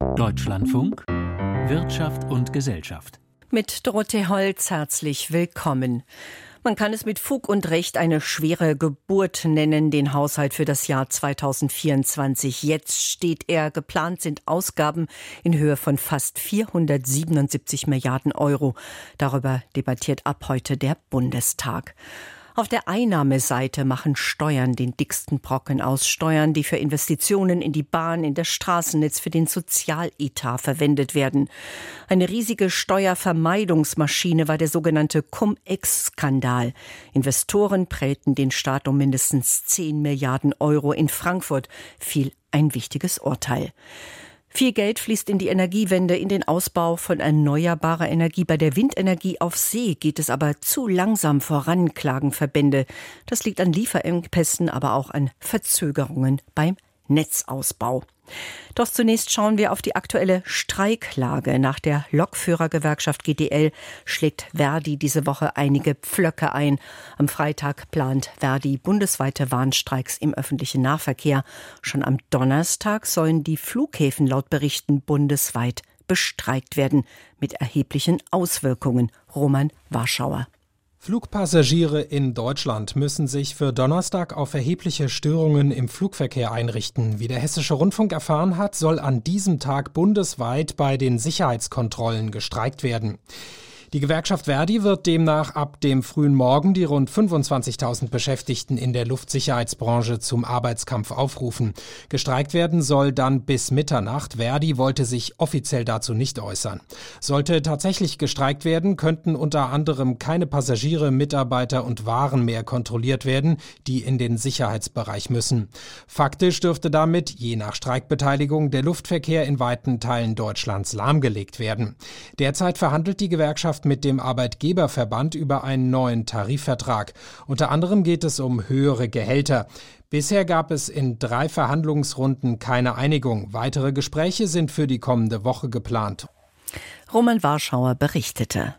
Deutschlandfunk Wirtschaft und Gesellschaft. Mit Dorothee Holz herzlich willkommen. Man kann es mit Fug und Recht eine schwere Geburt nennen, den Haushalt für das Jahr 2024. Jetzt steht er. Geplant sind Ausgaben in Höhe von fast 477 Milliarden Euro. Darüber debattiert ab heute der Bundestag. Auf der Einnahmeseite machen Steuern den dicksten Brocken aus. Steuern, die für Investitionen in die Bahn, in das Straßennetz, für den Sozialetat verwendet werden. Eine riesige Steuervermeidungsmaschine war der sogenannte Cum-Ex-Skandal. Investoren prellten den Staat um mindestens 10 Milliarden Euro. In Frankfurt fiel ein wichtiges Urteil. Viel Geld fließt in die Energiewende, in den Ausbau von erneuerbarer Energie. Bei der Windenergie auf See geht es aber zu langsam voran, klagen Verbände. Das liegt an Lieferengpässen, aber auch an Verzögerungen beim Netzausbau. Doch zunächst schauen wir auf die aktuelle Streiklage. Nach der Lokführergewerkschaft GDL schlägt Verdi diese Woche einige Pflöcke ein. Am Freitag plant Verdi bundesweite Warnstreiks im öffentlichen Nahverkehr. Schon am Donnerstag sollen die Flughäfen laut Berichten bundesweit bestreikt werden, mit erheblichen Auswirkungen. Roman Warschauer. Flugpassagiere in Deutschland müssen sich für Donnerstag auf erhebliche Störungen im Flugverkehr einrichten. Wie der Hessische Rundfunk erfahren hat, soll an diesem Tag bundesweit bei den Sicherheitskontrollen gestreikt werden. Die Gewerkschaft Verdi wird demnach ab dem frühen Morgen die rund 25.000 Beschäftigten in der Luftsicherheitsbranche zum Arbeitskampf aufrufen. Gestreikt werden soll dann bis Mitternacht. Verdi wollte sich offiziell dazu nicht äußern. Sollte tatsächlich gestreikt werden, könnten unter anderem keine Passagiere, Mitarbeiter und Waren mehr kontrolliert werden, die in den Sicherheitsbereich müssen. Faktisch dürfte damit, je nach Streikbeteiligung, der Luftverkehr in weiten Teilen Deutschlands lahmgelegt werden. Derzeit verhandelt die Gewerkschaft Gewerkschaft mit dem Arbeitgeberverband über einen neuen Tarifvertrag. Unter anderem geht es um höhere Gehälter. Bisher gab es in drei Verhandlungsrunden keine Einigung. Weitere Gespräche sind für die kommende Woche geplant. Roman Warschauer berichtete.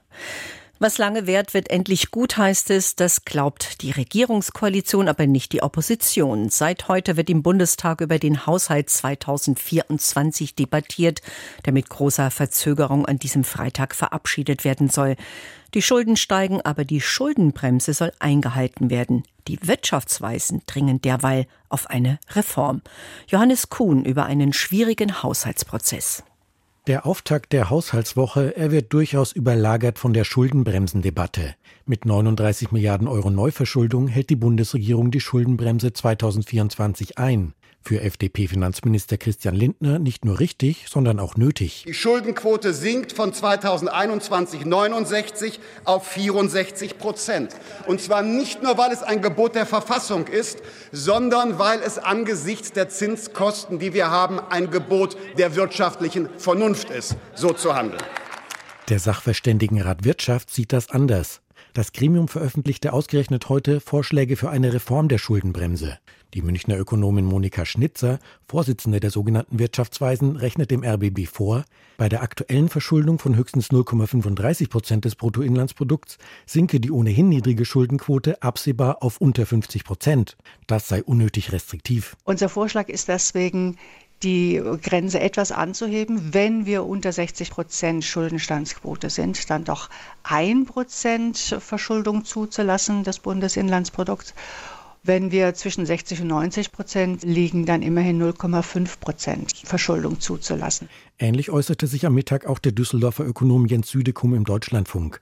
Was lange währt, wird endlich gut, heißt es. Das glaubt die Regierungskoalition, aber nicht die Opposition. Seit heute wird im Bundestag über den Haushalt 2024 debattiert, der mit großer Verzögerung an diesem Freitag verabschiedet werden soll. Die Schulden steigen, aber die Schuldenbremse soll eingehalten werden. Die Wirtschaftsweisen dringen derweil auf eine Reform. Johannes Kuhn über einen schwierigen Haushaltsprozess. Der Auftakt der Haushaltswoche, er wird durchaus überlagert von der Schuldenbremsendebatte. Mit 39 Milliarden Euro Neuverschuldung hält die Bundesregierung die Schuldenbremse 2024 ein für FDP-Finanzminister Christian Lindner nicht nur richtig, sondern auch nötig. Die Schuldenquote sinkt von 2021 69 auf 64 Prozent. Und zwar nicht nur, weil es ein Gebot der Verfassung ist, sondern weil es angesichts der Zinskosten, die wir haben, ein Gebot der wirtschaftlichen Vernunft ist, so zu handeln. Der Sachverständigenrat Wirtschaft sieht das anders. Das Gremium veröffentlichte ausgerechnet heute Vorschläge für eine Reform der Schuldenbremse. Die Münchner Ökonomin Monika Schnitzer, Vorsitzende der sogenannten Wirtschaftsweisen, rechnet dem RBB vor, bei der aktuellen Verschuldung von höchstens 0,35 Prozent des Bruttoinlandsprodukts sinke die ohnehin niedrige Schuldenquote absehbar auf unter 50 Prozent. Das sei unnötig restriktiv. Unser Vorschlag ist deswegen, die Grenze etwas anzuheben. Wenn wir unter 60 Prozent Schuldenstandsquote sind, dann doch ein Prozent Verschuldung zuzulassen des Bundesinlandsprodukts. Wenn wir zwischen 60 und 90 Prozent liegen, dann immerhin 0,5 Prozent Verschuldung zuzulassen. Ähnlich äußerte sich am Mittag auch der Düsseldorfer Ökonom Jens Südekum im Deutschlandfunk.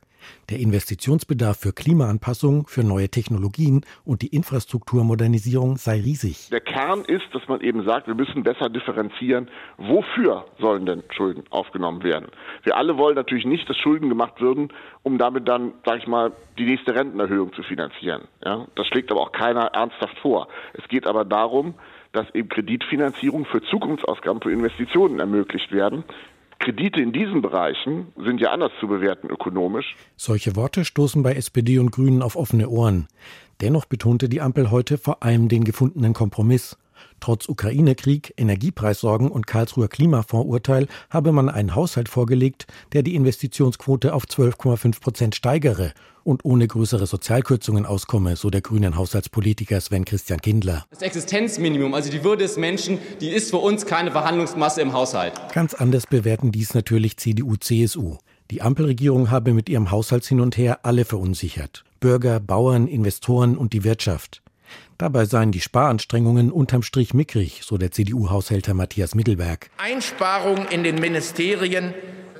Der Investitionsbedarf für Klimaanpassung, für neue Technologien und die Infrastrukturmodernisierung sei riesig. Der Kern ist, dass man eben sagt, wir müssen besser differenzieren, wofür sollen denn Schulden aufgenommen werden. Wir alle wollen natürlich nicht, dass Schulden gemacht würden, um damit dann, sage ich mal, die nächste Rentenerhöhung zu finanzieren. Ja? Das schlägt aber auch keiner ernsthaft vor. Es geht aber darum, dass eben Kreditfinanzierung für Zukunftsausgaben, für Investitionen ermöglicht werden, Kredite in diesen Bereichen sind ja anders zu bewerten ökonomisch. Solche Worte stoßen bei SPD und Grünen auf offene Ohren. Dennoch betonte die Ampel heute vor allem den gefundenen Kompromiss. Trotz Ukraine-Krieg, Energiepreissorgen und Karlsruher Klimafonds-Urteil habe man einen Haushalt vorgelegt, der die Investitionsquote auf 12,5 Prozent steigere und ohne größere Sozialkürzungen auskomme, so der grünen Haushaltspolitiker Sven Christian Kindler. Das Existenzminimum, also die Würde des Menschen, die ist für uns keine Verhandlungsmasse im Haushalt. Ganz anders bewerten dies natürlich CDU, CSU. Die Ampelregierung habe mit ihrem Haushaltshin und her alle verunsichert. Bürger, Bauern, Investoren und die Wirtschaft. Dabei seien die Sparanstrengungen unterm Strich mickrig, so der CDU-Haushälter Matthias Mittelberg. Einsparungen in den Ministerien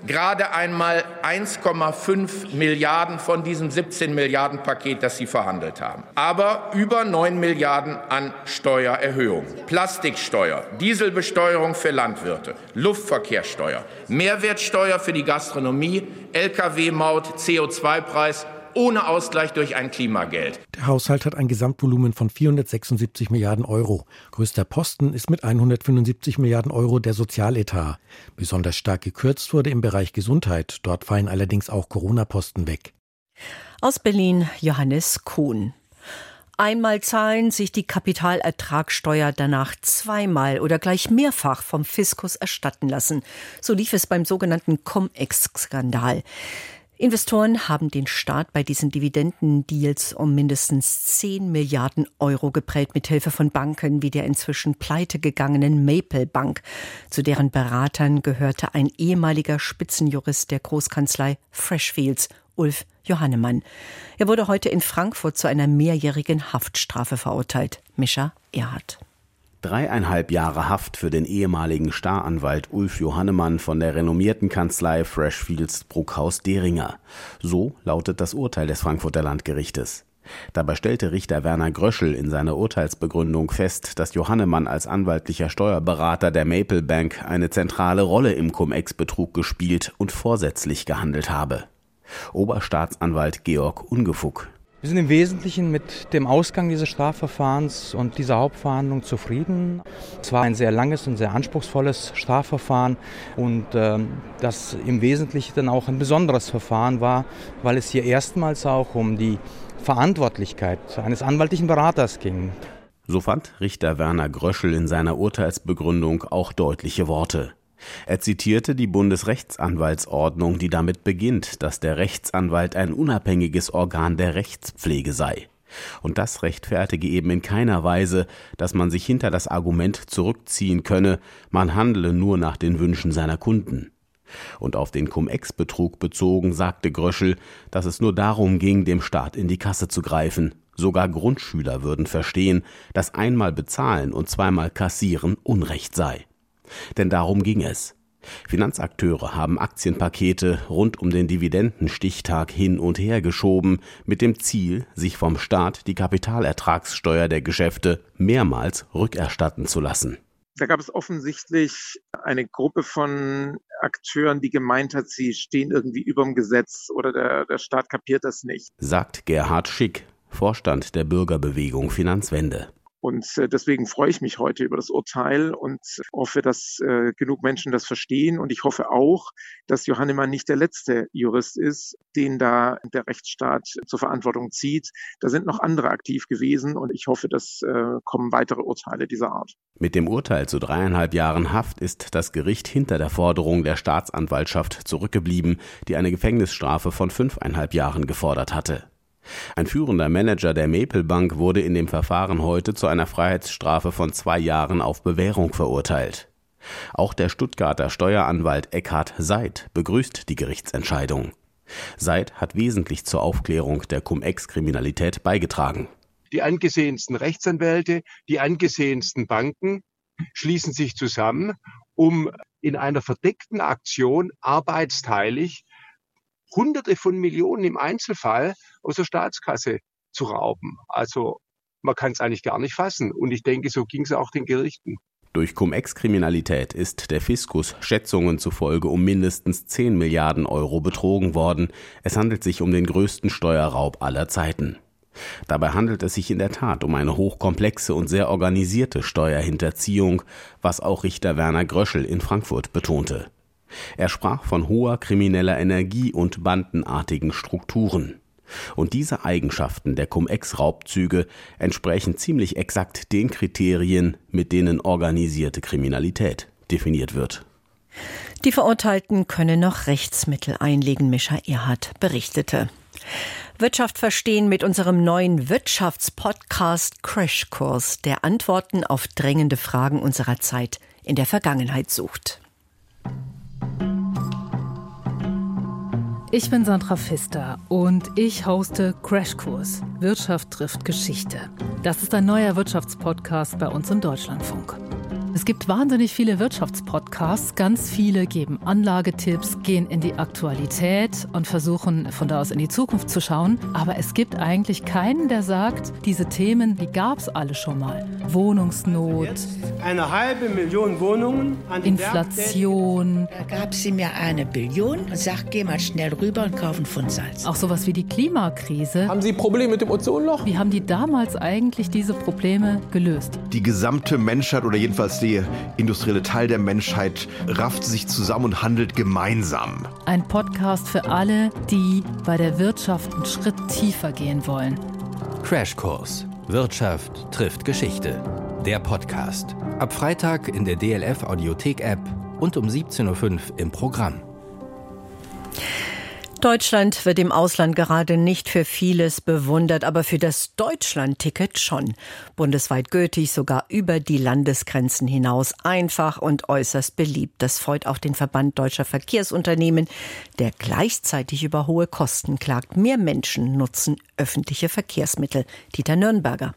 gerade einmal 1,5 Milliarden von diesem 17 Milliarden Paket, das Sie verhandelt haben. Aber über 9 Milliarden an Steuererhöhung. Plastiksteuer, Dieselbesteuerung für Landwirte, Luftverkehrssteuer, Mehrwertsteuer für die Gastronomie, Lkw-Maut, CO2-Preis ohne Ausgleich durch ein Klimageld. Der Haushalt hat ein Gesamtvolumen von 476 Milliarden Euro. Größter Posten ist mit 175 Milliarden Euro der Sozialetat. Besonders stark gekürzt wurde im Bereich Gesundheit. Dort fallen allerdings auch Corona-Posten weg. Aus Berlin Johannes Kuhn. Einmal zahlen sich die Kapitalertragssteuer danach zweimal oder gleich mehrfach vom Fiskus erstatten lassen. So lief es beim sogenannten Cum-Ex-Skandal. Investoren haben den Staat bei diesen Dividendendeals um mindestens 10 Milliarden Euro geprellt mit Hilfe von Banken wie der inzwischen pleitegegangenen Maple Bank. Zu deren Beratern gehörte ein ehemaliger Spitzenjurist der Großkanzlei Freshfields, Ulf Johannemann. Er wurde heute in Frankfurt zu einer mehrjährigen Haftstrafe verurteilt. Mischa Erhard. Dreieinhalb Jahre Haft für den ehemaligen Staranwalt Ulf Johannemann von der renommierten Kanzlei Freshfields Bruckhaus-Deringer. So lautet das Urteil des Frankfurter Landgerichtes. Dabei stellte Richter Werner Gröschel in seiner Urteilsbegründung fest, dass Johannemann als anwaltlicher Steuerberater der Maple Bank eine zentrale Rolle im Cum-Ex-Betrug gespielt und vorsätzlich gehandelt habe. Oberstaatsanwalt Georg Ungefuck wir sind im Wesentlichen mit dem Ausgang dieses Strafverfahrens und dieser Hauptverhandlung zufrieden. Es war ein sehr langes und sehr anspruchsvolles Strafverfahren und ähm, das im Wesentlichen dann auch ein besonderes Verfahren war, weil es hier erstmals auch um die Verantwortlichkeit eines anwaltlichen Beraters ging. So fand Richter Werner Gröschel in seiner Urteilsbegründung auch deutliche Worte. Er zitierte die Bundesrechtsanwaltsordnung, die damit beginnt, dass der Rechtsanwalt ein unabhängiges Organ der Rechtspflege sei. Und das rechtfertige eben in keiner Weise, dass man sich hinter das Argument zurückziehen könne, man handle nur nach den Wünschen seiner Kunden. Und auf den Cum-Ex-Betrug bezogen sagte Gröschel, dass es nur darum ging, dem Staat in die Kasse zu greifen. Sogar Grundschüler würden verstehen, dass einmal bezahlen und zweimal kassieren Unrecht sei. Denn darum ging es. Finanzakteure haben Aktienpakete rund um den Dividendenstichtag hin und her geschoben, mit dem Ziel, sich vom Staat die Kapitalertragssteuer der Geschäfte mehrmals rückerstatten zu lassen. Da gab es offensichtlich eine Gruppe von Akteuren, die gemeint hat, sie stehen irgendwie über dem Gesetz oder der, der Staat kapiert das nicht. Sagt Gerhard Schick, Vorstand der Bürgerbewegung Finanzwende. Und äh, deswegen freue ich mich heute über das Urteil und hoffe, dass äh, genug Menschen das verstehen. Und ich hoffe auch, dass Johannemann nicht der letzte Jurist ist, den da der Rechtsstaat zur Verantwortung zieht. Da sind noch andere aktiv gewesen und ich hoffe, dass äh, kommen weitere Urteile dieser Art. Mit dem Urteil zu dreieinhalb Jahren Haft ist das Gericht hinter der Forderung der Staatsanwaltschaft zurückgeblieben, die eine Gefängnisstrafe von fünfeinhalb Jahren gefordert hatte. Ein führender Manager der Maple Bank wurde in dem Verfahren heute zu einer Freiheitsstrafe von zwei Jahren auf Bewährung verurteilt. Auch der Stuttgarter Steueranwalt Eckhard Seid begrüßt die Gerichtsentscheidung. Seid hat wesentlich zur Aufklärung der Cum-Ex-Kriminalität beigetragen. Die angesehensten Rechtsanwälte, die angesehensten Banken schließen sich zusammen, um in einer verdeckten Aktion arbeitsteilig Hunderte von Millionen im Einzelfall aus der Staatskasse zu rauben. Also man kann es eigentlich gar nicht fassen. Und ich denke, so ging es auch den Gerichten. Durch Cum-Ex-Kriminalität ist der Fiskus Schätzungen zufolge um mindestens 10 Milliarden Euro betrogen worden. Es handelt sich um den größten Steuerraub aller Zeiten. Dabei handelt es sich in der Tat um eine hochkomplexe und sehr organisierte Steuerhinterziehung, was auch Richter Werner Gröschel in Frankfurt betonte. Er sprach von hoher krimineller Energie und bandenartigen Strukturen. Und diese Eigenschaften der Cum-Ex-Raubzüge entsprechen ziemlich exakt den Kriterien, mit denen organisierte Kriminalität definiert wird. Die Verurteilten können noch Rechtsmittel einlegen, Mischa Erhard berichtete. Wirtschaft verstehen mit unserem neuen Wirtschaftspodcast Crashkurs, der Antworten auf drängende Fragen unserer Zeit in der Vergangenheit sucht. Ich bin Sandra Pfister und ich hoste Crashkurs Wirtschaft trifft Geschichte. Das ist ein neuer Wirtschaftspodcast bei uns im Deutschlandfunk. Es gibt wahnsinnig viele Wirtschaftspodcasts. Ganz viele geben Anlagetipps, gehen in die Aktualität und versuchen von da aus in die Zukunft zu schauen. Aber es gibt eigentlich keinen, der sagt, diese Themen, die gab es alle schon mal. Wohnungsnot. Jetzt eine halbe Million Wohnungen. An Inflation. Da gab sie mir eine Billion und sagt, geh mal schnell rüber und kaufen Pfund Salz. Auch sowas wie die Klimakrise. Haben Sie Probleme mit dem Ozonloch? Wie haben die damals eigentlich diese Probleme gelöst? Die gesamte Menschheit oder jedenfalls die industrielle Teil der Menschheit rafft sich zusammen und handelt gemeinsam. Ein Podcast für alle, die bei der Wirtschaft einen Schritt tiefer gehen wollen. Crashkurs. Wirtschaft trifft Geschichte. Der Podcast. Ab Freitag in der DLF Audiothek App und um 17.05 Uhr im Programm. Deutschland wird im Ausland gerade nicht für vieles bewundert, aber für das Deutschland-Ticket schon. Bundesweit gültig, sogar über die Landesgrenzen hinaus. Einfach und äußerst beliebt. Das freut auch den Verband deutscher Verkehrsunternehmen, der gleichzeitig über hohe Kosten klagt. Mehr Menschen nutzen öffentliche Verkehrsmittel. Dieter Nürnberger.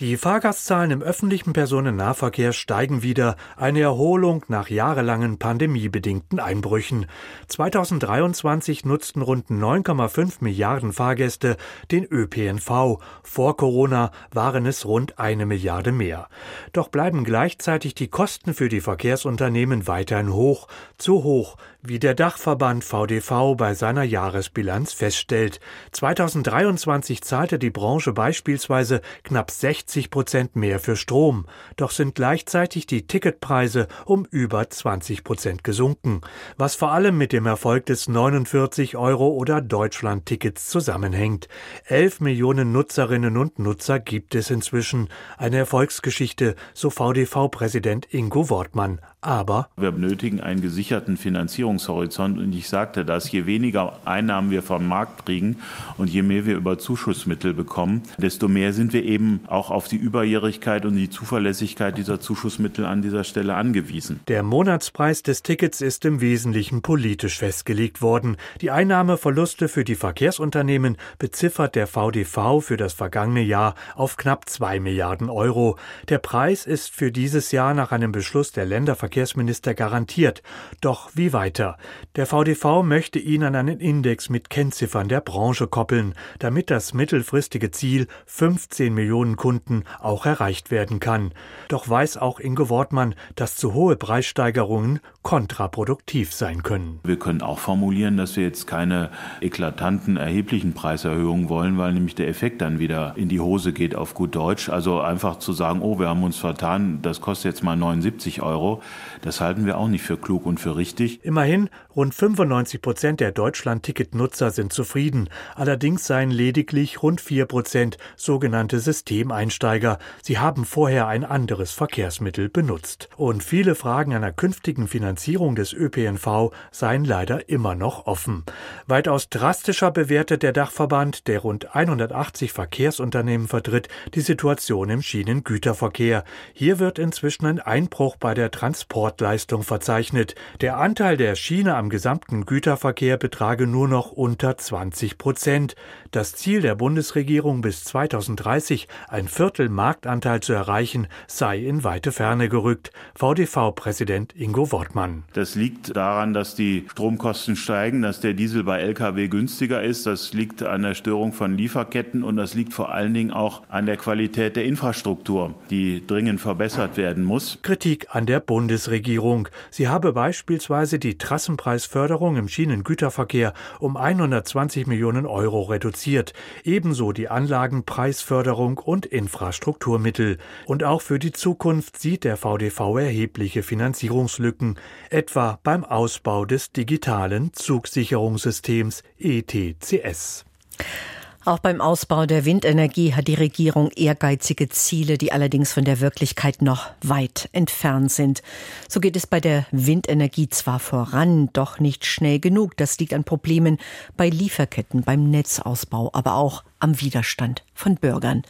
Die Fahrgastzahlen im öffentlichen Personennahverkehr steigen wieder, eine Erholung nach jahrelangen pandemiebedingten Einbrüchen. 2023 nutzten rund 9,5 Milliarden Fahrgäste den ÖPNV. Vor Corona waren es rund eine Milliarde mehr. Doch bleiben gleichzeitig die Kosten für die Verkehrsunternehmen weiterhin hoch, zu hoch, wie der Dachverband VDV bei seiner Jahresbilanz feststellt. 2023 zahlte die Branche beispielsweise knapp 60 Prozent mehr für Strom, doch sind gleichzeitig die Ticketpreise um über 20 Prozent gesunken, was vor allem mit dem Erfolg des 49 Euro oder Deutschland-Tickets zusammenhängt. 11 Millionen Nutzerinnen und Nutzer gibt es inzwischen. Eine Erfolgsgeschichte, so VDV-Präsident Ingo Wortmann. Aber wir benötigen einen gesicherten Finanzierungshorizont und ich sagte das, je weniger Einnahmen wir vom Markt kriegen und je mehr wir über Zuschussmittel bekommen, desto mehr sind wir eben auch auf die Überjährigkeit und die Zuverlässigkeit dieser Zuschussmittel an dieser Stelle angewiesen. Der Monatspreis des Tickets ist im Wesentlichen politisch festgelegt worden. Die Einnahmeverluste für die Verkehrsunternehmen beziffert der VDV für das vergangene Jahr auf knapp zwei Milliarden Euro. Der Preis ist für dieses Jahr nach einem Beschluss der Länderverkehr Verkehrsminister garantiert. Doch wie weiter? Der VDV möchte ihn an einen Index mit Kennziffern der Branche koppeln, damit das mittelfristige Ziel 15 Millionen Kunden auch erreicht werden kann. Doch weiß auch Inge Wortmann, dass zu hohe Preissteigerungen kontraproduktiv sein können. Wir können auch formulieren, dass wir jetzt keine eklatanten, erheblichen Preiserhöhungen wollen, weil nämlich der Effekt dann wieder in die Hose geht auf gut Deutsch. Also einfach zu sagen, oh, wir haben uns vertan, das kostet jetzt mal 79 Euro. Das halten wir auch nicht für klug und für richtig. Immerhin, rund 95 Prozent der Deutschland-Ticket-Nutzer sind zufrieden. Allerdings seien lediglich rund 4 Prozent sogenannte Systemeinsteiger. Sie haben vorher ein anderes Verkehrsmittel benutzt. Und viele Fragen einer künftigen Finanzierung des ÖPNV seien leider immer noch offen. Weitaus drastischer bewertet der Dachverband, der rund 180 Verkehrsunternehmen vertritt, die Situation im Schienengüterverkehr. Hier wird inzwischen ein Einbruch bei der Transportleistung verzeichnet. Der Anteil der Schiene am gesamten Güterverkehr betrage nur noch unter 20 Prozent. Das Ziel der Bundesregierung bis 2030, ein Viertel Marktanteil zu erreichen, sei in weite Ferne gerückt. VDV-Präsident Ingo Wortmann. Das liegt daran, dass die Stromkosten steigen, dass der Diesel bei Lkw günstiger ist. Das liegt an der Störung von Lieferketten und das liegt vor allen Dingen auch an der Qualität der Infrastruktur, die dringend verbessert werden muss. Kritik an der Bundesregierung. Sie habe beispielsweise die Trassenpreisförderung im Schienengüterverkehr um 120 Millionen Euro reduziert, ebenso die Anlagenpreisförderung und Infrastrukturmittel. Und auch für die Zukunft sieht der VDV erhebliche Finanzierungslücken, etwa beim Ausbau des digitalen Zugsicherungssystems ETCS. Auch beim Ausbau der Windenergie hat die Regierung ehrgeizige Ziele, die allerdings von der Wirklichkeit noch weit entfernt sind. So geht es bei der Windenergie zwar voran, doch nicht schnell genug. Das liegt an Problemen bei Lieferketten, beim Netzausbau, aber auch am Widerstand von Bürgern.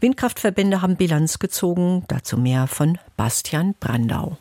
Windkraftverbände haben Bilanz gezogen, dazu mehr von Bastian Brandau.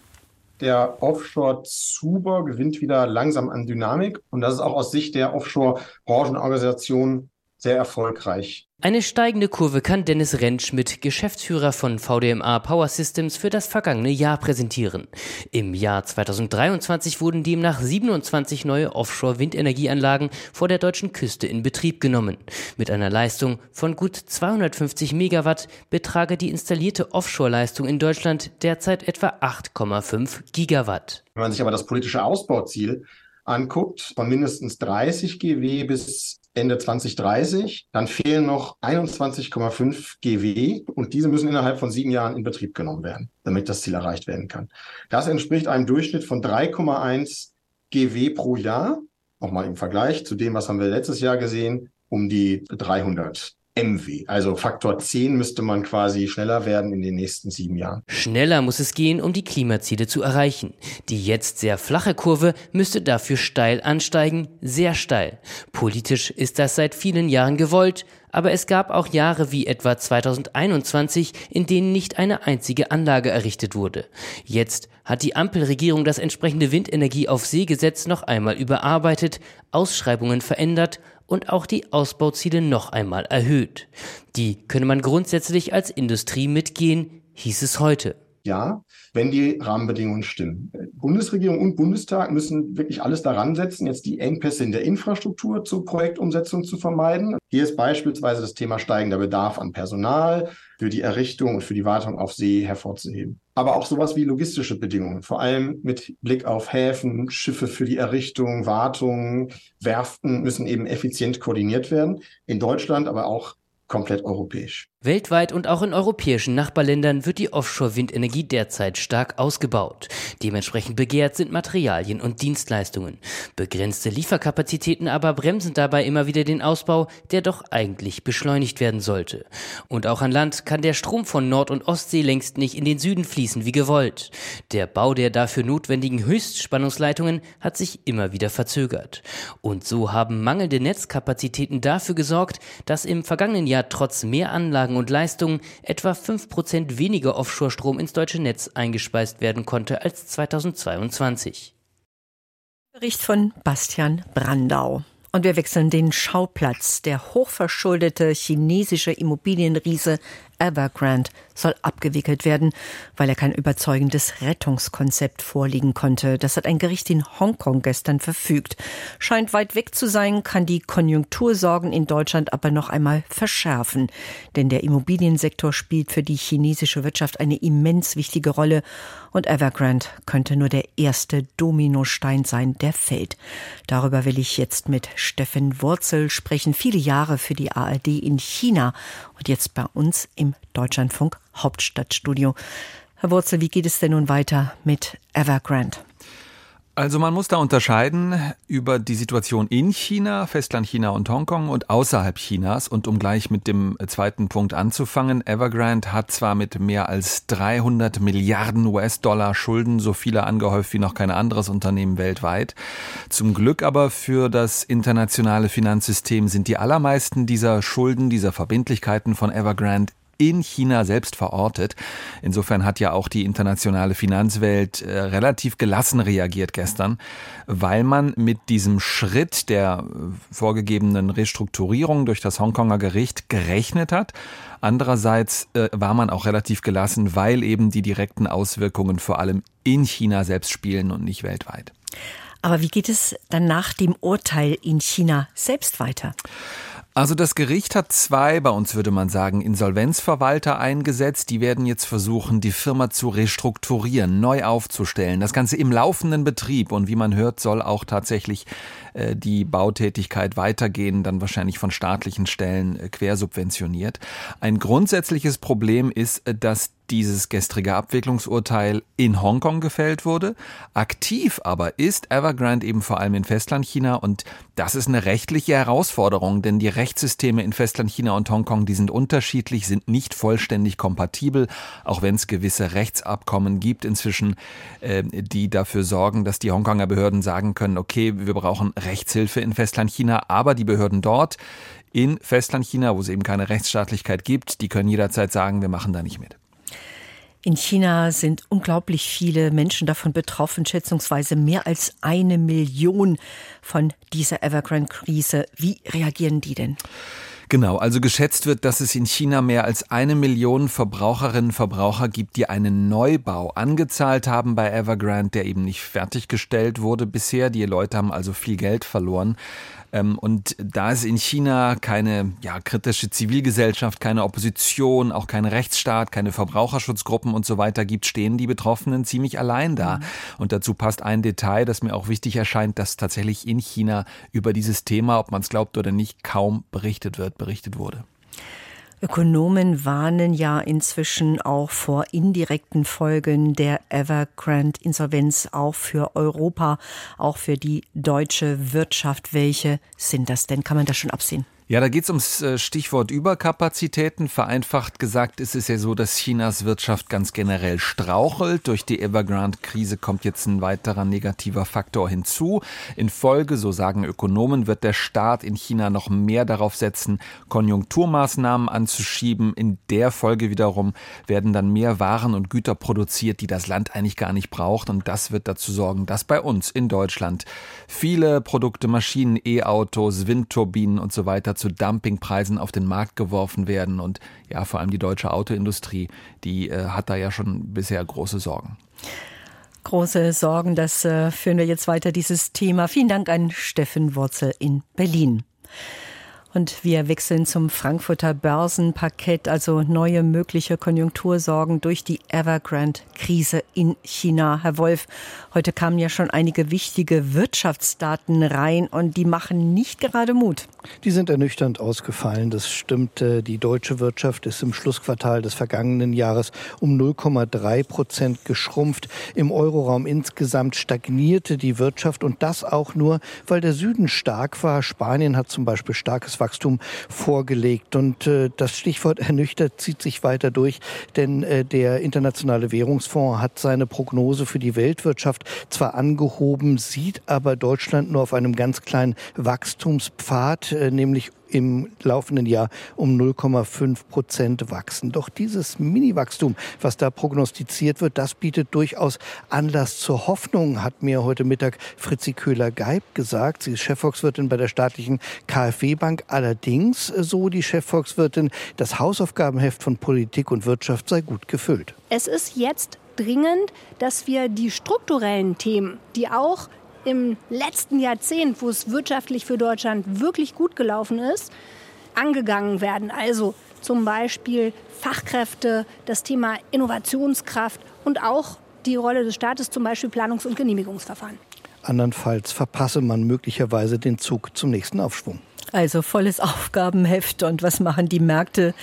Der Offshore-Zuber gewinnt wieder langsam an Dynamik und das ist auch aus Sicht der Offshore-Branchenorganisation sehr erfolgreich. Eine steigende Kurve kann Dennis Rentschmidt, Geschäftsführer von VDMA Power Systems, für das vergangene Jahr präsentieren. Im Jahr 2023 wurden demnach 27 neue Offshore-Windenergieanlagen vor der deutschen Küste in Betrieb genommen. Mit einer Leistung von gut 250 Megawatt betrage die installierte Offshore-Leistung in Deutschland derzeit etwa 8,5 Gigawatt. Wenn man sich aber das politische Ausbauziel anguckt, von mindestens 30 GW bis Ende 2030. Dann fehlen noch 21,5 GW und diese müssen innerhalb von sieben Jahren in Betrieb genommen werden, damit das Ziel erreicht werden kann. Das entspricht einem Durchschnitt von 3,1 GW pro Jahr. Nochmal im Vergleich zu dem, was haben wir letztes Jahr gesehen, um die 300 MW. Also Faktor 10 müsste man quasi schneller werden in den nächsten sieben Jahren. Schneller muss es gehen, um die Klimaziele zu erreichen. Die jetzt sehr flache Kurve müsste dafür steil ansteigen, sehr steil. Politisch ist das seit vielen Jahren gewollt, aber es gab auch Jahre wie etwa 2021, in denen nicht eine einzige Anlage errichtet wurde. Jetzt hat die Ampelregierung das entsprechende Windenergie auf See-Gesetz noch einmal überarbeitet, Ausschreibungen verändert und auch die Ausbauziele noch einmal erhöht. Die könne man grundsätzlich als Industrie mitgehen, hieß es heute. Ja, wenn die Rahmenbedingungen stimmen. Bundesregierung und Bundestag müssen wirklich alles daran setzen, jetzt die Engpässe in der Infrastruktur zur Projektumsetzung zu vermeiden. Hier ist beispielsweise das Thema steigender Bedarf an Personal für die Errichtung und für die Wartung auf See hervorzuheben. Aber auch sowas wie logistische Bedingungen, vor allem mit Blick auf Häfen, Schiffe für die Errichtung, Wartung, Werften müssen eben effizient koordiniert werden. In Deutschland, aber auch komplett europäisch. Weltweit und auch in europäischen Nachbarländern wird die Offshore-Windenergie derzeit stark ausgebaut. Dementsprechend begehrt sind Materialien und Dienstleistungen. Begrenzte Lieferkapazitäten aber bremsen dabei immer wieder den Ausbau, der doch eigentlich beschleunigt werden sollte. Und auch an Land kann der Strom von Nord- und Ostsee längst nicht in den Süden fließen wie gewollt. Der Bau der dafür notwendigen Höchstspannungsleitungen hat sich immer wieder verzögert. Und so haben mangelnde Netzkapazitäten dafür gesorgt, dass im vergangenen Jahr trotz mehr Anlagen und Leistungen etwa 5% weniger Offshore-Strom ins deutsche Netz eingespeist werden konnte als 2022. Bericht von Bastian Brandau. Und wir wechseln den Schauplatz. Der hochverschuldete chinesische Immobilienriese Evergrande soll abgewickelt werden, weil er kein überzeugendes Rettungskonzept vorliegen konnte. Das hat ein Gericht in Hongkong gestern verfügt. Scheint weit weg zu sein, kann die Konjunktursorgen in Deutschland aber noch einmal verschärfen. Denn der Immobiliensektor spielt für die chinesische Wirtschaft eine immens wichtige Rolle und Evergrande könnte nur der erste Dominostein sein, der fällt. Darüber will ich jetzt mit Steffen Wurzel sprechen. Viele Jahre für die ARD in China und jetzt bei uns im Deutschlandfunk Hauptstadtstudio. Herr Wurzel, wie geht es denn nun weiter mit Evergrande? Also man muss da unterscheiden über die Situation in China, Festland China und Hongkong und außerhalb Chinas. Und um gleich mit dem zweiten Punkt anzufangen, Evergrande hat zwar mit mehr als 300 Milliarden US-Dollar Schulden so viele angehäuft wie noch kein anderes Unternehmen weltweit. Zum Glück aber für das internationale Finanzsystem sind die allermeisten dieser Schulden, dieser Verbindlichkeiten von Evergrande in China selbst verortet. Insofern hat ja auch die internationale Finanzwelt äh, relativ gelassen reagiert gestern, weil man mit diesem Schritt der äh, vorgegebenen Restrukturierung durch das Hongkonger Gericht gerechnet hat. Andererseits äh, war man auch relativ gelassen, weil eben die direkten Auswirkungen vor allem in China selbst spielen und nicht weltweit. Aber wie geht es dann nach dem Urteil in China selbst weiter? Also das Gericht hat zwei, bei uns würde man sagen, Insolvenzverwalter eingesetzt. Die werden jetzt versuchen, die Firma zu restrukturieren, neu aufzustellen. Das Ganze im laufenden Betrieb. Und wie man hört, soll auch tatsächlich äh, die Bautätigkeit weitergehen, dann wahrscheinlich von staatlichen Stellen äh, quersubventioniert. Ein grundsätzliches Problem ist, äh, dass dieses gestrige Abwicklungsurteil in Hongkong gefällt wurde. Aktiv aber ist Evergrande eben vor allem in Festlandchina und das ist eine rechtliche Herausforderung, denn die Rechtssysteme in Festlandchina und Hongkong, die sind unterschiedlich, sind nicht vollständig kompatibel, auch wenn es gewisse Rechtsabkommen gibt inzwischen, äh, die dafür sorgen, dass die Hongkonger Behörden sagen können, okay, wir brauchen Rechtshilfe in Festlandchina, aber die Behörden dort in Festlandchina, wo es eben keine Rechtsstaatlichkeit gibt, die können jederzeit sagen, wir machen da nicht mit. In China sind unglaublich viele Menschen davon betroffen, schätzungsweise mehr als eine Million von dieser Evergrande-Krise. Wie reagieren die denn? Genau, also geschätzt wird, dass es in China mehr als eine Million Verbraucherinnen und Verbraucher gibt, die einen Neubau angezahlt haben bei Evergrande, der eben nicht fertiggestellt wurde bisher. Die Leute haben also viel Geld verloren. Ähm, und da es in China keine ja, kritische Zivilgesellschaft, keine Opposition, auch keinen Rechtsstaat, keine Verbraucherschutzgruppen und so weiter gibt, stehen die Betroffenen ziemlich allein da. Mhm. Und dazu passt ein Detail, das mir auch wichtig erscheint, dass tatsächlich in China über dieses Thema, ob man es glaubt oder nicht, kaum berichtet wird, berichtet wurde. Ökonomen warnen ja inzwischen auch vor indirekten Folgen der Evergrande-Insolvenz, auch für Europa, auch für die deutsche Wirtschaft. Welche sind das denn? Kann man das schon absehen? Ja, da geht es ums äh, Stichwort Überkapazitäten. Vereinfacht gesagt ist es ja so, dass Chinas Wirtschaft ganz generell strauchelt. Durch die Evergrande-Krise kommt jetzt ein weiterer negativer Faktor hinzu. In Folge, so sagen Ökonomen, wird der Staat in China noch mehr darauf setzen, Konjunkturmaßnahmen anzuschieben. In der Folge wiederum werden dann mehr Waren und Güter produziert, die das Land eigentlich gar nicht braucht. Und das wird dazu sorgen, dass bei uns in Deutschland viele Produkte, Maschinen, E-Autos, Windturbinen und so weiter zu Dumpingpreisen auf den Markt geworfen werden. Und ja, vor allem die deutsche Autoindustrie, die äh, hat da ja schon bisher große Sorgen. Große Sorgen, das äh, führen wir jetzt weiter, dieses Thema. Vielen Dank an Steffen Wurzel in Berlin. Und wir wechseln zum Frankfurter Börsenparkett, also neue mögliche Konjunktursorgen durch die Evergrande-Krise in China. Herr Wolf, heute kamen ja schon einige wichtige Wirtschaftsdaten rein und die machen nicht gerade Mut. Die sind ernüchternd ausgefallen. Das stimmt. Die deutsche Wirtschaft ist im Schlussquartal des vergangenen Jahres um 0,3 Prozent geschrumpft. Im Euroraum insgesamt stagnierte die Wirtschaft und das auch nur, weil der Süden stark war. Spanien hat zum Beispiel starkes Wachstum vorgelegt. Und äh, das Stichwort ernüchtert zieht sich weiter durch, denn äh, der Internationale Währungsfonds hat seine Prognose für die Weltwirtschaft zwar angehoben, sieht aber Deutschland nur auf einem ganz kleinen Wachstumspfad, äh, nämlich im laufenden Jahr um 0,5 Prozent wachsen. Doch dieses Mini-Wachstum, was da prognostiziert wird, das bietet durchaus Anlass zur Hoffnung, hat mir heute Mittag Fritzi Köhler-Geib gesagt. Sie ist Chefvolkswirtin bei der staatlichen KfW-Bank. Allerdings, so die Chefvolkswirtin, das Hausaufgabenheft von Politik und Wirtschaft sei gut gefüllt. Es ist jetzt dringend, dass wir die strukturellen Themen, die auch im letzten Jahrzehnt, wo es wirtschaftlich für Deutschland wirklich gut gelaufen ist, angegangen werden. Also zum Beispiel Fachkräfte, das Thema Innovationskraft und auch die Rolle des Staates, zum Beispiel Planungs- und Genehmigungsverfahren. Andernfalls verpasse man möglicherweise den Zug zum nächsten Aufschwung. Also volles Aufgabenheft. Und was machen die Märkte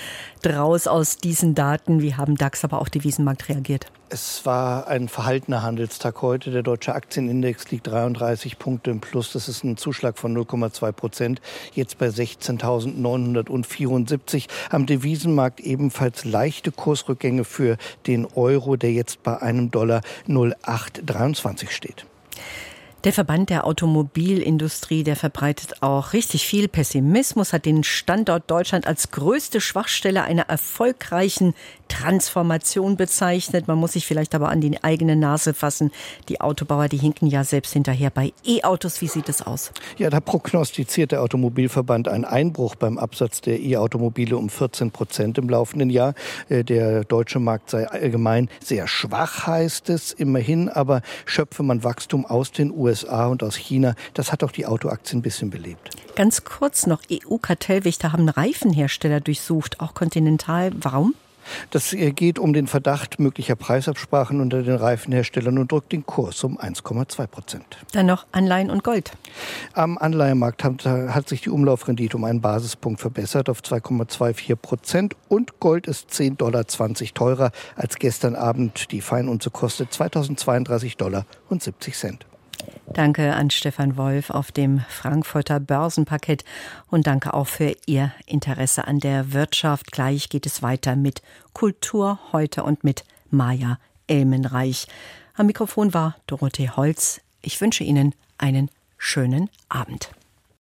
draus aus diesen Daten? Wie haben DAX, aber auch die Wiesenmarkt reagiert? Es war ein verhaltener Handelstag heute. Der deutsche Aktienindex liegt 33 Punkte im Plus. Das ist ein Zuschlag von 0,2 Prozent. Jetzt bei 16.974. Am Devisenmarkt ebenfalls leichte Kursrückgänge für den Euro, der jetzt bei einem Dollar 0,823 steht. Der Verband der Automobilindustrie, der verbreitet auch richtig viel Pessimismus, hat den Standort Deutschland als größte Schwachstelle einer erfolgreichen Transformation bezeichnet. Man muss sich vielleicht aber an die eigene Nase fassen. Die Autobauer, die hinken ja selbst hinterher bei E-Autos. Wie sieht es aus? Ja, da prognostiziert der Automobilverband einen Einbruch beim Absatz der E-Automobile um 14 Prozent im laufenden Jahr. Äh, der deutsche Markt sei allgemein sehr schwach, heißt es immerhin, aber schöpfe man Wachstum aus den USA USA und aus China. Das hat auch die Autoaktien ein bisschen belebt. Ganz kurz noch, EU-Kartellwächter haben Reifenhersteller durchsucht, auch Continental. Warum? Das äh, geht um den Verdacht möglicher Preisabsprachen unter den Reifenherstellern und drückt den Kurs um 1,2 Prozent. Dann noch Anleihen und Gold. Am Anleihenmarkt hat, hat sich die Umlaufrendite um einen Basispunkt verbessert auf 2,24 Prozent und Gold ist 10,20 Dollar teurer als gestern Abend. Die Feinunze kostet 2032 Dollar und 70 Cent. Danke an Stefan Wolf auf dem Frankfurter Börsenparkett und danke auch für Ihr Interesse an der Wirtschaft. Gleich geht es weiter mit Kultur heute und mit Maja Elmenreich. Am Mikrofon war Dorothee Holz. Ich wünsche Ihnen einen schönen Abend.